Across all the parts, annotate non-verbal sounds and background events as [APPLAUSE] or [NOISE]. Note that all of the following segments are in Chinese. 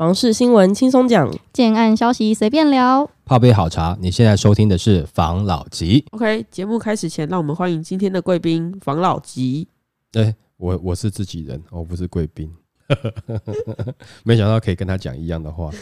房事新闻轻松讲，建案消息随便聊，泡杯好茶。你现在收听的是房老吉。OK，节目开始前，让我们欢迎今天的贵宾房老吉。对、欸，我我是自己人，我不是贵宾。[LAUGHS] 没想到可以跟他讲一样的话。[LAUGHS]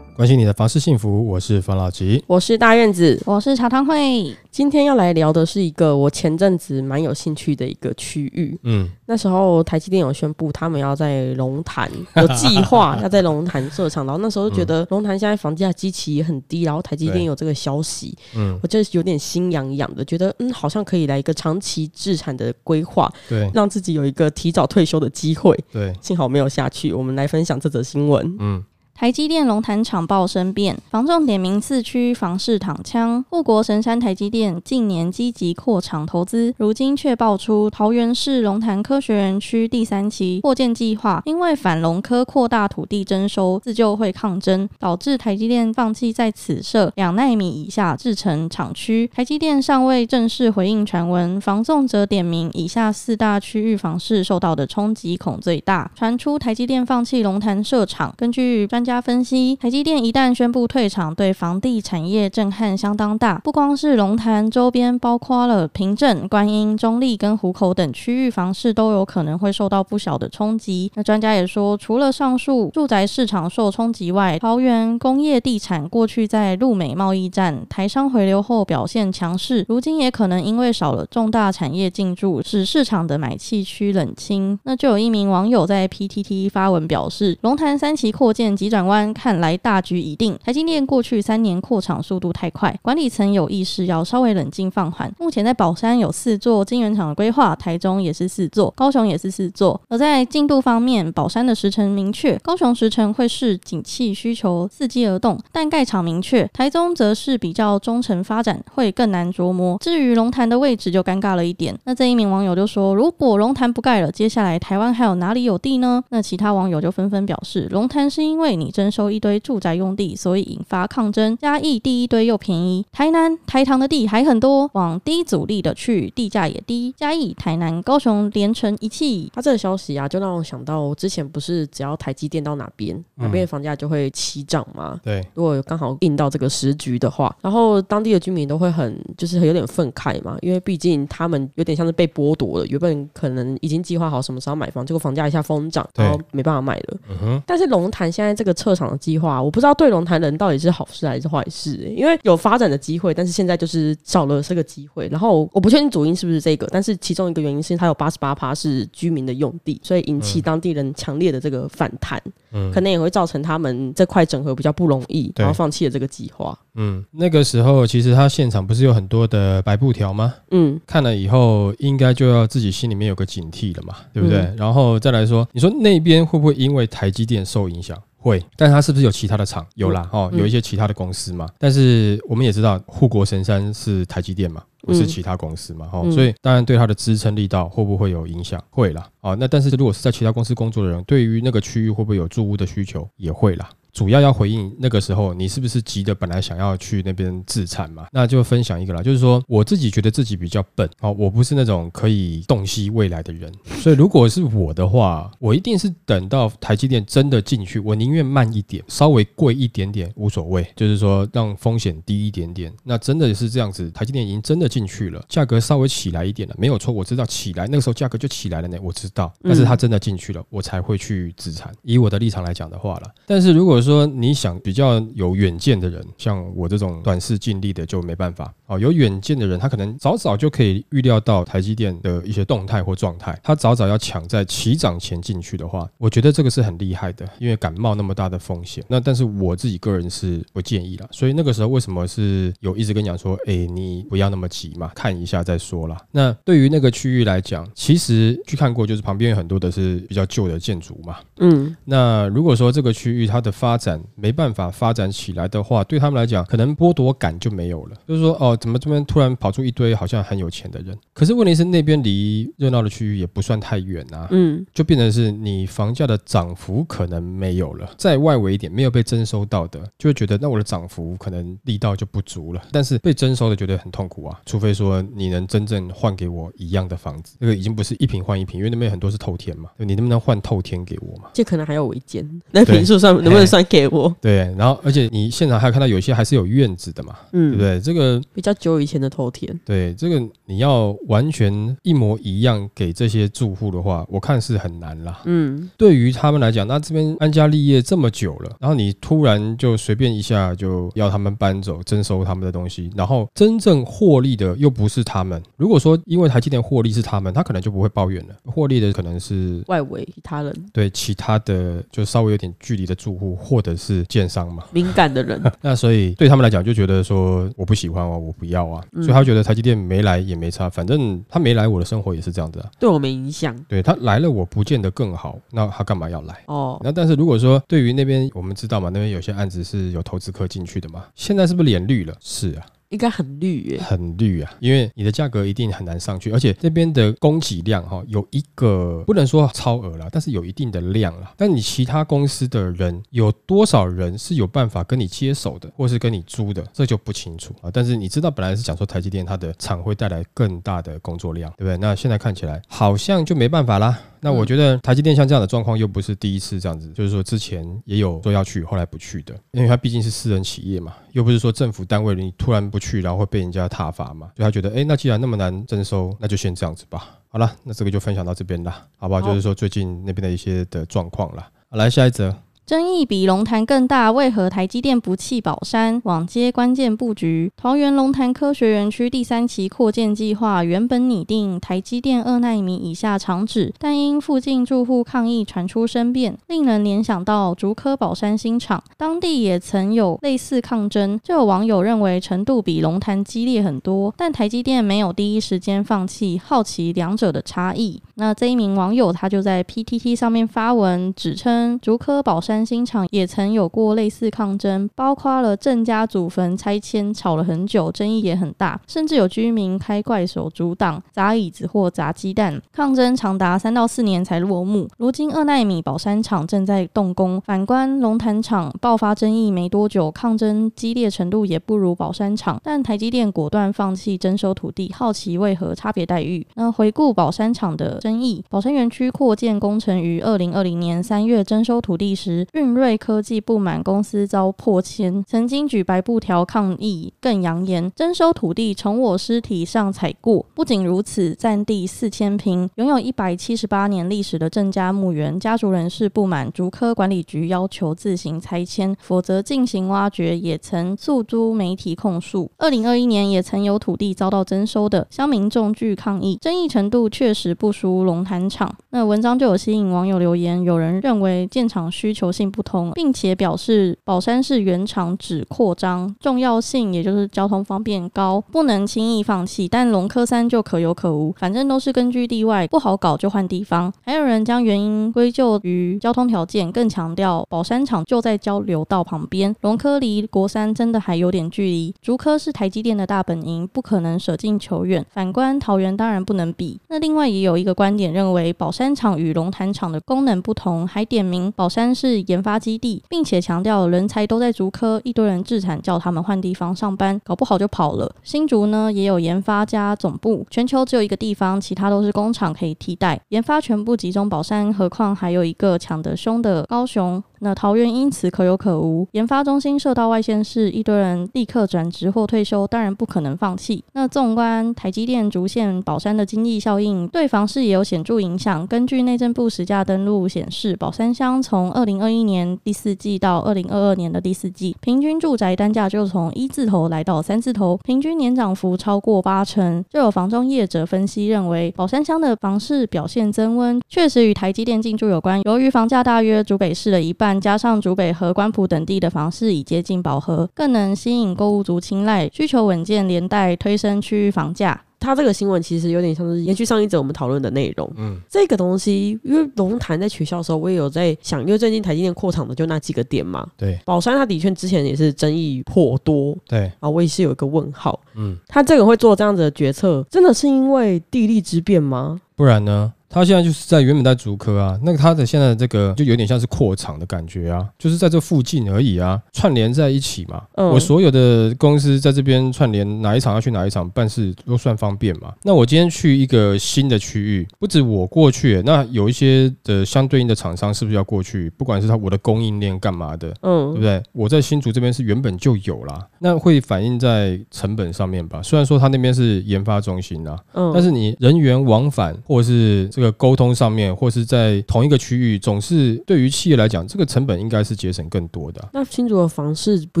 关心你的房事幸福，我是房老吉，我是大院子，我是茶汤会。今天要来聊的是一个我前阵子蛮有兴趣的一个区域。嗯，那时候台积电有宣布他们要在龙潭 [LAUGHS] 有计划要在龙潭设厂，然后那时候就觉得龙潭现在房价基期也很低，然后台积电有这个消息，嗯，我就有点心痒痒的，觉得嗯好像可以来一个长期置产的规划，对，让自己有一个提早退休的机会。对，幸好没有下去。我们来分享这则新闻。嗯。台积电龙潭厂报生变，房仲点名四区房市躺枪。护国神山台积电近年积极扩厂投资，如今却爆出桃园市龙潭科学园区第三期扩建计划，因为反龙科扩大土地征收、自救会抗争，导致台积电放弃在此设两奈米以下制程厂区。台积电尚未正式回应传闻，房仲则点名以下四大区域房市受到的冲击恐最大。传出台积电放弃龙潭设厂，根据专家分析，台积电一旦宣布退场，对房地产业震撼相当大。不光是龙潭周边，包括了平镇、观音、中坜跟湖口等区域房市都有可能会受到不小的冲击。那专家也说，除了上述住宅市场受冲击外，桃园工业地产过去在陆美贸易战、台商回流后表现强势，如今也可能因为少了重大产业进驻，使市场的买气趋冷清。那就有一名网友在 PTT 发文表示，龙潭三期扩建急转。弯看来大局已定，台积电过去三年扩厂速度太快，管理层有意识要稍微冷静放缓。目前在宝山有四座晶圆厂的规划，台中也是四座，高雄也是四座。而在进度方面，宝山的时程明确，高雄时程会视景气需求伺机而动，但盖厂明确，台中则是比较中程发展，会更难琢磨。至于龙潭的位置就尴尬了一点。那这一名网友就说，如果龙潭不盖了，接下来台湾还有哪里有地呢？那其他网友就纷纷表示，龙潭是因为你。征收一堆住宅用地，所以引发抗争。嘉义第一堆又便宜，台南、台糖的地还很多，往低阻力的去，地价也低。嘉义、台南、高雄连成一气。他这个消息啊，就让我想到之前不是只要台积电到哪边，哪边的房价就会起涨吗？对、嗯，如果刚好应到这个时局的话，然后当地的居民都会很就是有点愤慨嘛，因为毕竟他们有点像是被剥夺了，原本可能已经计划好什么时候买房，结果房价一下疯涨，然后没办法买了。嗯哼。但是龙潭现在这个。设厂的计划，我不知道对龙潭人到底是好事还是坏事，欸，因为有发展的机会，但是现在就是少了这个机会。然后我不确定主因是不是这个，但是其中一个原因是它有八十八趴是居民的用地，所以引起当地人强烈的这个反弹，嗯，可能也会造成他们这块整合比较不容易，然后放弃了这个计划。嗯，那个时候其实他现场不是有很多的白布条吗？嗯，看了以后应该就要自己心里面有个警惕了嘛，对不对？嗯，然后再来说，你说那边会不会因为台积电受影响？会，但它是不是有其他的厂？有啦，哦，有一些其他的公司嘛。但是我们也知道，护国神山是台积电嘛，不是其他公司嘛，哦，所以当然对它的支撑力道会不会有影响？会啦，哦，那但是如果是在其他公司工作的人，对于那个区域会不会有住屋的需求？也会啦。主要要回应那个时候，你是不是急的本来想要去那边自残嘛？那就分享一个啦，就是说我自己觉得自己比较笨哦，我不是那种可以洞悉未来的人，所以如果是我的话，我一定是等到台积电真的进去，我宁愿慢一点，稍微贵一点点无所谓，就是说让风险低一点点。那真的是这样子，台积电已经真的进去了，价格稍微起来一点了，没有错，我知道起来那个时候价格就起来了呢，我知道，但是它真的进去了，我才会去自残。以我的立场来讲的话了，但是如果说你想比较有远见的人，像我这种短视近利的就没办法哦。有远见的人，他可能早早就可以预料到台积电的一些动态或状态，他早早要抢在起涨前进去的话，我觉得这个是很厉害的，因为敢冒那么大的风险。那但是我自己个人是不建议了。所以那个时候为什么是有一直跟你讲说，哎，你不要那么急嘛，看一下再说啦。那对于那个区域来讲，其实去看过，就是旁边有很多的是比较旧的建筑嘛。嗯，那如果说这个区域它的发发展没办法发展起来的话，对他们来讲，可能剥夺感就没有了。就是说，哦，怎么这边突然跑出一堆好像很有钱的人？可是问题是那边离热闹的区域也不算太远啊，嗯，就变成是你房价的涨幅可能没有了。在外围一点，没有被征收到的，就会觉得那我的涨幅可能力道就不足了。但是被征收的觉得很痛苦啊，除非说你能真正换给我一样的房子，这个已经不是一平换一平，因为那边很多是透天嘛，你能不能换透天给我嘛？这可能还要违建，[LAUGHS] 那平数上能不能算给我？对，然后而且你现场还有看到有些还是有院子的嘛，嗯，对不对？这个比较久以前的头田，对，这个你要完全一模一样给这些住户的话，我看是很难啦。嗯，对于他们来讲，那这边安家立业这么久了，然后你突然就随便一下就要他们搬走，征收他们的东西，然后真正获利的又不是他们。如果说因为台积电获利是他们，他可能就不会抱怨了。获利的可能是外围其他人，对其他的就稍微有点距离的住户，或者是建商嘛，敏感的人。[LAUGHS] 那所以对他们来讲，就觉得说我不喜欢哦，我不要啊，所以他觉得台积电没来也没差，反正他没来，我的生活也是这样子啊，对我没影响。对他来了，我不见得更好，那他干嘛要来？哦，那但是如果说对于那边，我们知道嘛，那边有些案子是有投资客进去的嘛，现在是不是脸绿了？是啊。应该很绿耶，很绿啊，因为你的价格一定很难上去，而且这边的供给量哈有一个不能说超额了，但是有一定的量了。但你其他公司的人有多少人是有办法跟你接手的，或是跟你租的，这就不清楚啊。但是你知道，本来是讲说台积电它的厂会带来更大的工作量，对不对？那现在看起来好像就没办法啦。那我觉得台积电像这样的状况又不是第一次这样子，就是说之前也有说要去，后来不去的，因为它毕竟是私人企业嘛，又不是说政府单位你突然不去，然后会被人家挞伐嘛，所以他觉得，哎，那既然那么难征收，那就先这样子吧。好了，那这个就分享到这边啦，好不好？就是说最近那边的一些的状况了。好，来下一则。争议比龙潭更大，为何台积电不弃宝山？网接关键布局。桃园龙潭科学园区第三期扩建计划原本拟定台积电二奈米以下厂址，但因附近住户抗议传出声变，令人联想到竹科宝山新厂。当地也曾有类似抗争，就有网友认为程度比龙潭激烈很多，但台积电没有第一时间放弃，好奇两者的差异。那这一名网友他就在 PTT 上面发文，指称竹科宝山三星厂也曾有过类似抗争，包括了郑家祖坟拆迁吵了很久，争议也很大，甚至有居民开怪手阻挡、砸椅子或砸鸡蛋，抗争长达三到四年才落幕。如今二奈米宝山厂正在动工，反观龙潭厂爆发争议没多久，抗争激烈程度也不如宝山厂，但台积电果断放弃征收土地，好奇为何差别待遇？那回顾宝山厂的。争议：宝山园区扩建工程于二零二零年三月征收土地时，运瑞科技不满公司遭破迁，曾经举白布条抗议，更扬言征收土地从我尸体上踩过。不仅如此，占地四千平、拥有一百七十八年历史的郑家墓园家族人士不满竹科管理局要求自行拆迁，否则进行挖掘，也曾诉诸媒体控诉。二零二一年也曾有土地遭到征收的，乡民众聚抗议，争议程度确实不输。龙潭厂，那文章就有吸引网友留言，有人认为建厂需求性不同，并且表示宝山是原厂址扩张重要性，也就是交通方便高，不能轻易放弃。但龙科三就可有可无，反正都是根据地外不好搞就换地方。还有人将原因归咎于交通条件，更强调宝山厂就在交流道旁边，龙科离国三真的还有点距离。竹科是台积电的大本营，不可能舍近求远。反观桃园当然不能比。那另外也有一个。观点认为，宝山厂与龙潭厂的功能不同，还点名宝山是研发基地，并且强调人才都在竹科，一堆人置产，叫他们换地方上班，搞不好就跑了。新竹呢也有研发加总部，全球只有一个地方，其他都是工厂可以替代，研发全部集中宝山，何况还有一个抢得凶的高雄。那桃园因此可有可无，研发中心设到外县市，一堆人立刻转职或退休，当然不可能放弃。那纵观台积电竹县宝山的经济效应，对房市也有显著影响。根据内政部实价登录显示，宝山乡从二零二一年第四季到二零二二年的第四季，平均住宅单价就从一字头来到三字头，平均年涨幅超过八成。就有房仲业者分析认为，宝山乡的房市表现增温，确实与台积电进驻有关。由于房价大约竹北市的一半。加上竹北和关埔等地的房市已接近饱和，更能吸引购物族青睐，需求稳健，连带推升区域房价。它这个新闻其实有点像是延续上一则我们讨论的内容。嗯，这个东西，因为龙潭在取消的时候，我也有在想，因为最近台积电扩厂的就那几个点嘛。对，宝山它的确之前也是争议颇多。对，啊我也是有一个问号。嗯，他这个会做这样子的决策，真的是因为地利之变吗？不然呢？他现在就是在原本在竹科啊，那个他的现在的这个就有点像是扩厂的感觉啊，就是在这附近而已啊，串联在一起嘛。嗯，我所有的公司在这边串联，哪一场要去哪一场办事都算方便嘛。那我今天去一个新的区域，不止我过去，那有一些的相对应的厂商是不是要过去？不管是他我的供应链干嘛的，嗯，对不对？我在新竹这边是原本就有啦，那会反映在成本上面吧？虽然说他那边是研发中心啊，嗯，但是你人员往返或者是这个。沟通上面，或是在同一个区域，总是对于企业来讲，这个成本应该是节省更多的。那新竹的房市不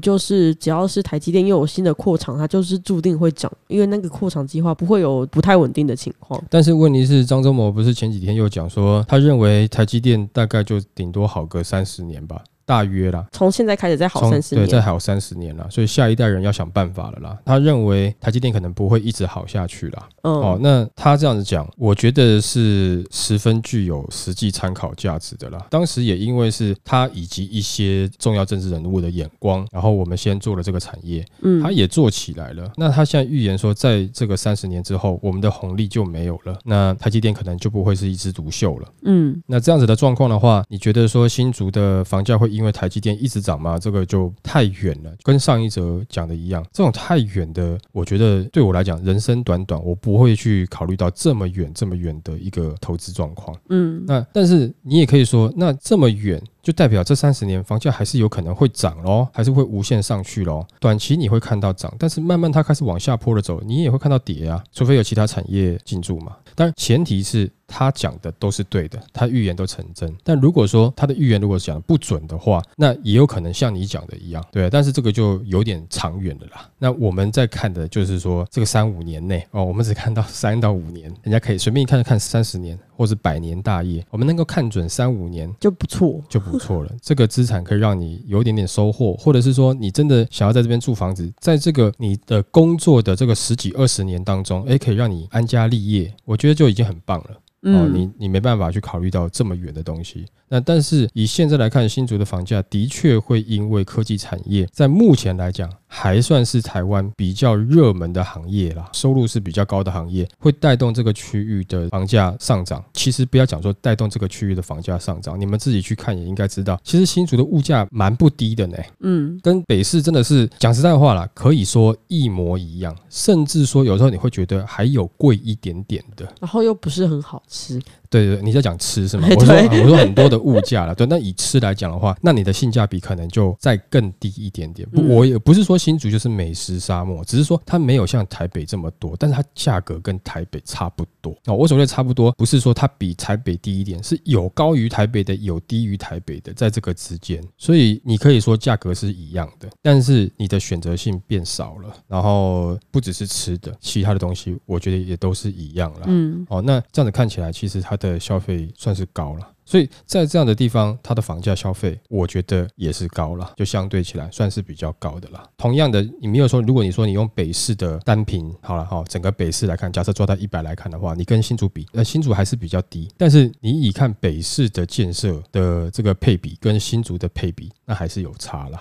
就是只要是台积电又有新的扩厂，它就是注定会涨，因为那个扩厂计划不会有不太稳定的情况。但是问题是，张忠谋不是前几天又讲说，他认为台积电大概就顶多好个三十年吧。大约啦，从现在开始再好三十年，对，再好三十年啦，所以下一代人要想办法了啦。他认为台积电可能不会一直好下去啦。嗯，哦，那他这样子讲，我觉得是十分具有实际参考价值的啦。当时也因为是他以及一些重要政治人物的眼光，然后我们先做了这个产业，嗯，他也做起来了。那他现在预言说，在这个三十年之后，我们的红利就没有了，那台积电可能就不会是一枝独秀了。嗯，那这样子的状况的话，你觉得说新竹的房价会？因为台积电一直涨嘛，这个就太远了，跟上一则讲的一样，这种太远的，我觉得对我来讲，人生短短，我不会去考虑到这么远、这么远的一个投资状况。嗯，那但是你也可以说，那这么远。就代表这三十年房价还是有可能会涨喽，还是会无限上去喽。短期你会看到涨，但是慢慢它开始往下坡的走，你也会看到跌啊。除非有其他产业进驻嘛。当然前提是他讲的都是对的，他预言都成真。但如果说他的预言如果讲的不准的话，那也有可能像你讲的一样，对。但是这个就有点长远的啦。那我们在看的就是说这个三五年内哦，我们只看到 [LAUGHS] 三到五年，人家可以随便一看就看三十年。或是百年大业，我们能够看准三五年就不错，就不错了。[LAUGHS] 这个资产可以让你有一点点收获，或者是说你真的想要在这边住房子，在这个你的工作的这个十几二十年当中，诶，可以让你安家立业，我觉得就已经很棒了。哦，你你没办法去考虑到这么远的东西。那但是以现在来看，新竹的房价的确会因为科技产业在目前来讲还算是台湾比较热门的行业啦，收入是比较高的行业，会带动这个区域的房价上涨。其实不要讲说带动这个区域的房价上涨，你们自己去看也应该知道，其实新竹的物价蛮不低的呢。嗯，跟北市真的是讲实在话啦，可以说一模一样，甚至说有时候你会觉得还有贵一点点的，然后又不是很好吃。对对，你在讲吃是吗？[LAUGHS] 我说我说很多的物价了，对。那以吃来讲的话，那你的性价比可能就再更低一点点。不，我也不是说新竹就是美食沙漠，只是说它没有像台北这么多，但是它价格跟台北差不多。哦，我所谓的差不多，不是说它比台北低一点，是有高于台北的，有低于台北的，在这个之间。所以你可以说价格是一样的，但是你的选择性变少了。然后不只是吃的，其他的东西我觉得也都是一样了。嗯，哦，那这样子看起来，其实它的。消费算是高了，所以在这样的地方，它的房价消费，我觉得也是高了，就相对起来算是比较高的了。同样的，你没有说，如果你说你用北市的单品好了哈，整个北市来看，假设抓到一百来看的话，你跟新竹比，那新竹还是比较低。但是你以看北市的建设的这个配比跟新竹的配比，那还是有差了。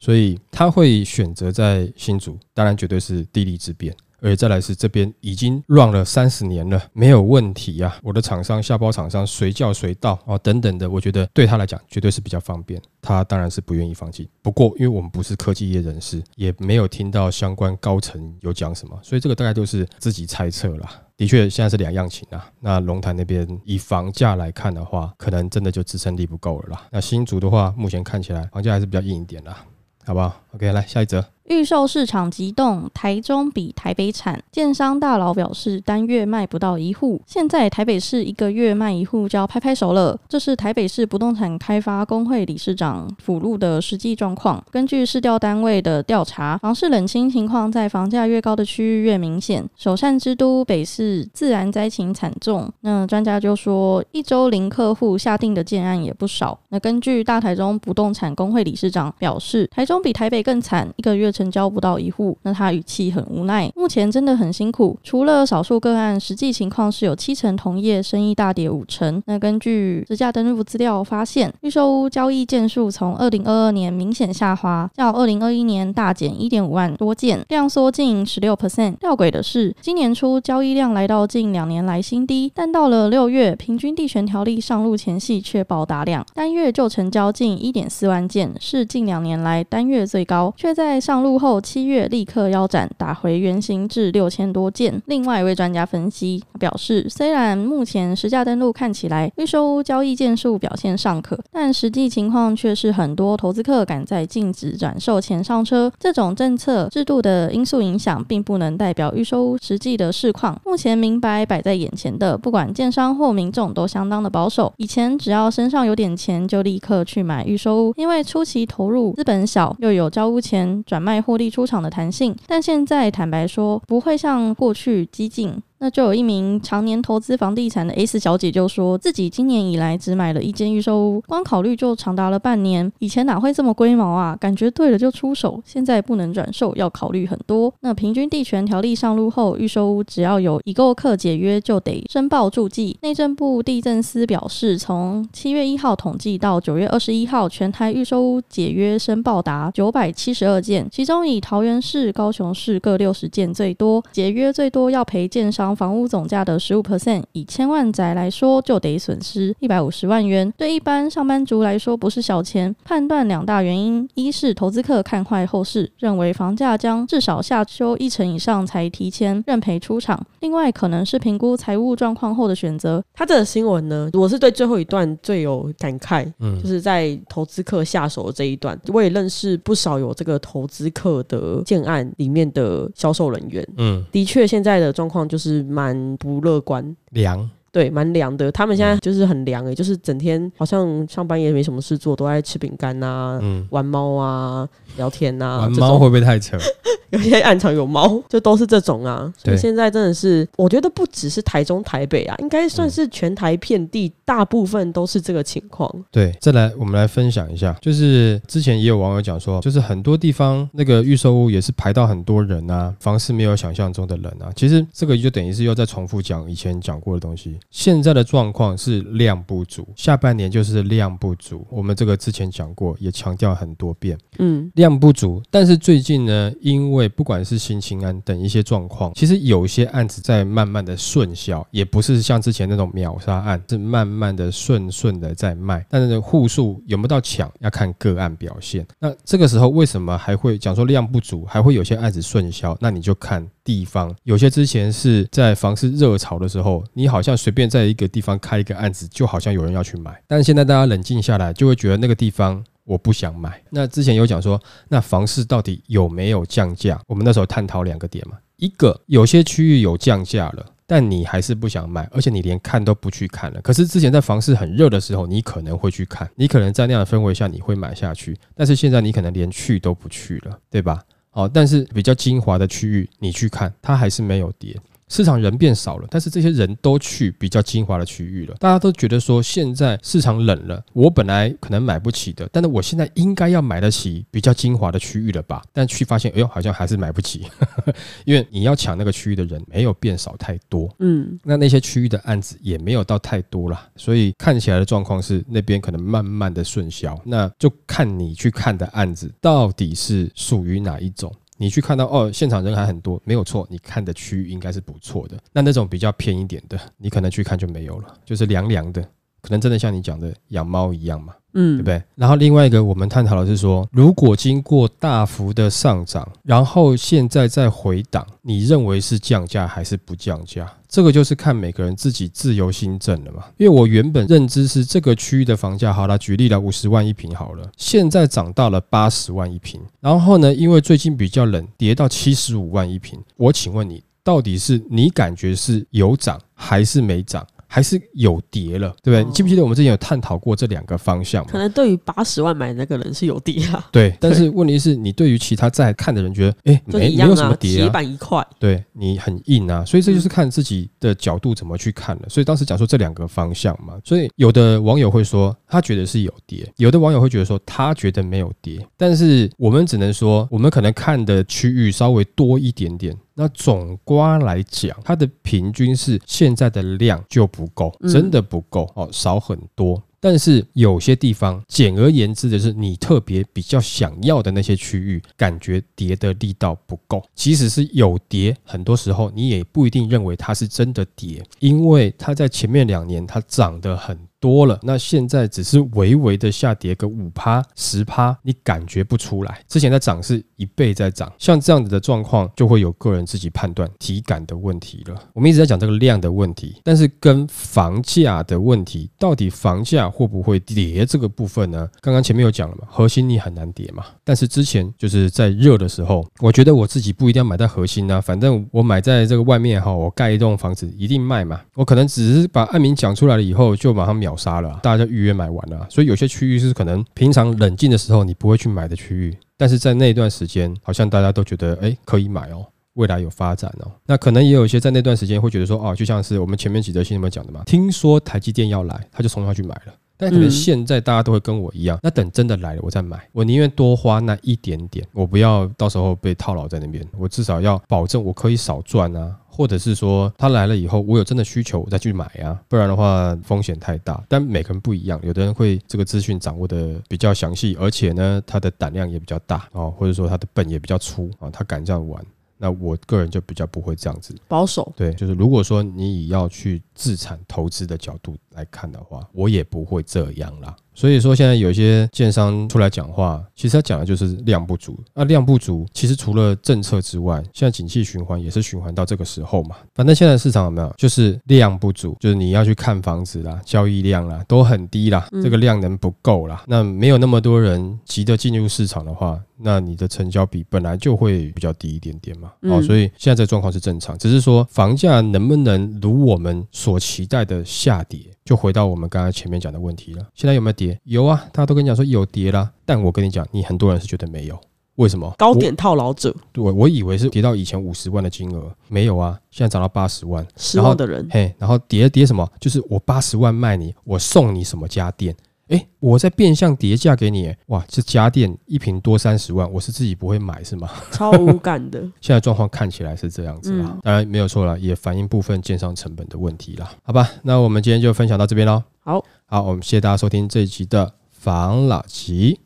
所以他会选择在新竹，当然绝对是地利之便。而且再来是这边已经乱了三十年了，没有问题呀。我的厂商、下包厂商随叫随到啊，等等的，我觉得对他来讲绝对是比较方便。他当然是不愿意放弃。不过，因为我们不是科技业人士，也没有听到相关高层有讲什么，所以这个大概都是自己猜测啦。的确，现在是两样情啊。那龙潭那边以房价来看的话，可能真的就支撑力不够了啦。那新竹的话，目前看起来房价还是比较硬一点啦，好不好？OK，来下一则。预售市场急冻，台中比台北惨。建商大佬表示，单月卖不到一户。现在台北市一个月卖一户就要拍拍手了。这是台北市不动产开发工会理事长辅路的实际状况。根据市调单位的调查，房市冷清情况在房价越高的区域越明显。首善之都北市自然灾情惨重。那专家就说，一周零客户下定的建案也不少。那根据大台中不动产工会理事长表示，台中比台北更惨，一个月。成交不到一户。那他语气很无奈，目前真的很辛苦。除了少数个案，实际情况是有七成同业生意大跌五成。那根据实价登录资料发现，预售屋交易件数从二零二二年明显下滑，较二零二一年大减一点五万多件，量缩近十六 percent。吊诡的是，今年初交易量来到近两年来新低，但到了六月，平均地权条例上路前夕却爆大量，单月就成交近一点四万件，是近两年来单月最高，却在上路后七月立刻腰斩，打回原形至六千多件。另外一位专家分析表示，虽然目前实价登录看起来预售屋交易件数表现尚可，但实际情况却是很多投资客赶在禁止转售前上车，这种政策制度的因素影响，并不能代表预售屋实际的市况。目前明白摆在眼前的，不管建商或民众都相当的保守。以前只要身上有点钱，就立刻去买预售屋，因为初期投入资本小，又有交屋前转卖获利出场的弹性。但现在坦白说，不会像过去激进。那就有一名常年投资房地产的 S 小姐就说，自己今年以来只买了一间预售屋，光考虑就长达了半年。以前哪会这么龟毛啊？感觉对了就出手，现在不能转售，要考虑很多。那平均地权条例上路后，预售屋只要有已购客解约，就得申报住记。内政部地政司表示，从七月一号统计到九月二十一号，全台预售屋解约申报达九百七十二件，其中以桃园市、高雄市各六十件最多，解约最多要赔建商。房屋总价的十五 percent，以千万宅来说，就得损失一百五十万元。对一般上班族来说，不是小钱。判断两大原因：一是投资客看坏后市，认为房价将至少下修一成以上才提前认赔出场；另外，可能是评估财务状况后的选择。他这个新闻呢，我是对最后一段最有感慨，嗯，就是在投资客下手的这一段，我也认识不少有这个投资客的建案里面的销售人员，嗯，的确现在的状况就是。蛮不乐观，凉。对，蛮凉的。他们现在就是很凉诶，就是整天好像上班也没什么事做，都在吃饼干呐，嗯，玩猫啊，聊天呐。玩猫会不会太扯？[LAUGHS] 有些暗场有猫，就都是这种啊。所以现在真的是，我觉得不只是台中、台北啊，应该算是全台遍地，大部分都是这个情况。对，再来我们来分享一下，就是之前也有网友讲说，就是很多地方那个预售屋也是排到很多人啊，房市没有想象中的人啊。其实这个就等于是又在重复讲以前讲过的东西。现在的状况是量不足，下半年就是量不足。我们这个之前讲过，也强调很多遍，嗯，量不足。但是最近呢，因为不管是新青安等一些状况，其实有些案子在慢慢的顺销，也不是像之前那种秒杀案，是慢慢的顺顺的在卖。但是户数有没有到抢，要看个案表现。那这个时候为什么还会讲说量不足，还会有些案子顺销？那你就看。地方有些之前是在房市热潮的时候，你好像随随便在一个地方开一个案子，就好像有人要去买。但是现在大家冷静下来，就会觉得那个地方我不想买。那之前有讲说，那房市到底有没有降价？我们那时候探讨两个点嘛，一个有些区域有降价了，但你还是不想买，而且你连看都不去看了。可是之前在房市很热的时候，你可能会去看，你可能在那样的氛围下你会买下去。但是现在你可能连去都不去了，对吧？哦，但是比较精华的区域，你去看，它还是没有跌。市场人变少了，但是这些人都去比较精华的区域了。大家都觉得说，现在市场冷了，我本来可能买不起的，但是我现在应该要买得起比较精华的区域了吧？但去发现，哎呦，好像还是买不起，[LAUGHS] 因为你要抢那个区域的人没有变少太多。嗯，那那些区域的案子也没有到太多了，所以看起来的状况是那边可能慢慢的顺销。那就看你去看的案子到底是属于哪一种。你去看到哦，现场人还很多，没有错，你看的区域应该是不错的。那那种比较偏一点的，你可能去看就没有了，就是凉凉的，可能真的像你讲的养猫一样嘛。嗯，对不对？然后另外一个我们探讨的是说，如果经过大幅的上涨，然后现在再回档，你认为是降价还是不降价？这个就是看每个人自己自由心证了嘛。因为我原本认知是这个区域的房价，好了，举例了五十万一平好了，现在涨到了八十万一平，然后呢，因为最近比较冷，跌到七十五万一平。我请问你，到底是你感觉是有涨还是没涨？还是有跌了，对不对？你记不记得我们之前有探讨过这两个方向？可能对于八十万买的那个人是有跌啊，对。[LAUGHS] 但是问题是你对于其他在看的人觉得，哎，没没有什么跌啊，铁板一块，对你很硬啊。所以这就是看自己的角度怎么去看了。所以当时讲说这两个方向嘛，所以有的网友会说他觉得是有跌，有的网友会觉得说他觉得没有跌。但是我们只能说，我们可能看的区域稍微多一点点。那总瓜来讲，它的平均是现在的量就不够，真的不够哦，少很多。但是有些地方，简而言之的是，你特别比较想要的那些区域，感觉跌的力道不够。即使是有跌，很多时候你也不一定认为它是真的跌，因为它在前面两年它涨得很多了，那现在只是微微的下跌个五趴十趴，你感觉不出来。之前在涨是一倍在涨，像这样子的状况，就会有个人自己判断体感的问题了。我们一直在讲这个量的问题，但是跟房价的问题，到底房价会不会跌这个部分呢？刚刚前面有讲了嘛，核心你很难跌嘛。但是之前就是在热的时候，我觉得我自己不一定要买在核心啊，反正我买在这个外面哈，我盖一栋房子一定卖嘛。我可能只是把案名讲出来了以后，就马上秒。秒杀了，大家就预约买完了，所以有些区域是可能平常冷静的时候你不会去买的区域，但是在那段时间，好像大家都觉得哎可以买哦，未来有发展哦。那可能也有一些在那段时间会觉得说哦，就像是我们前面几则新闻讲的嘛，听说台积电要来，他就冲上去买了。但可能现在大家都会跟我一样，那等真的来了我再买，我宁愿多花那一点点，我不要到时候被套牢在那边，我至少要保证我可以少赚啊。或者是说他来了以后，我有真的需求，我再去买啊，不然的话风险太大。但每个人不一样，有的人会这个资讯掌握的比较详细，而且呢，他的胆量也比较大啊，或者说他的本也比较粗啊，他敢这样玩。那我个人就比较不会这样子保守。对，就是如果说你以要去资产投资的角度来看的话，我也不会这样啦。所以说，现在有一些建商出来讲话，其实他讲的就是量不足。那量不足，其实除了政策之外，现在景气循环也是循环到这个时候嘛。反正现在市场有没有，就是量不足，就是你要去看房子啦，交易量啦都很低啦，这个量能不够啦。那没有那么多人急着进入市场的话，那你的成交比本来就会比较低一点点嘛。哦，所以现在这个状况是正常，只是说房价能不能如我们所期待的下跌？就回到我们刚才前面讲的问题了。现在有没有跌？有啊，大家都跟你讲说有跌啦。但我跟你讲，你很多人是觉得没有。为什么？高点套牢者。对，我以为是跌到以前五十万的金额，没有啊，现在涨到八十万。失望的人。嘿，然后跌跌什么？就是我八十万卖你，我送你什么家电？哎，我在变相叠价给你，哇，这家电一瓶多三十万，我是自己不会买是吗？[LAUGHS] 超无感的。[LAUGHS] 现在状况看起来是这样子啦，当然没有错了，也反映部分建商成本的问题啦。好吧，那我们今天就分享到这边喽。好，好，我们谢谢大家收听这一集的房老吉，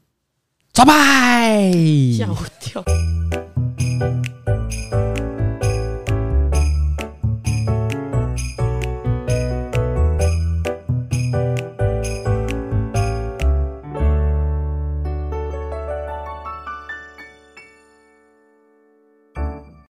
拜拜。吓我跳。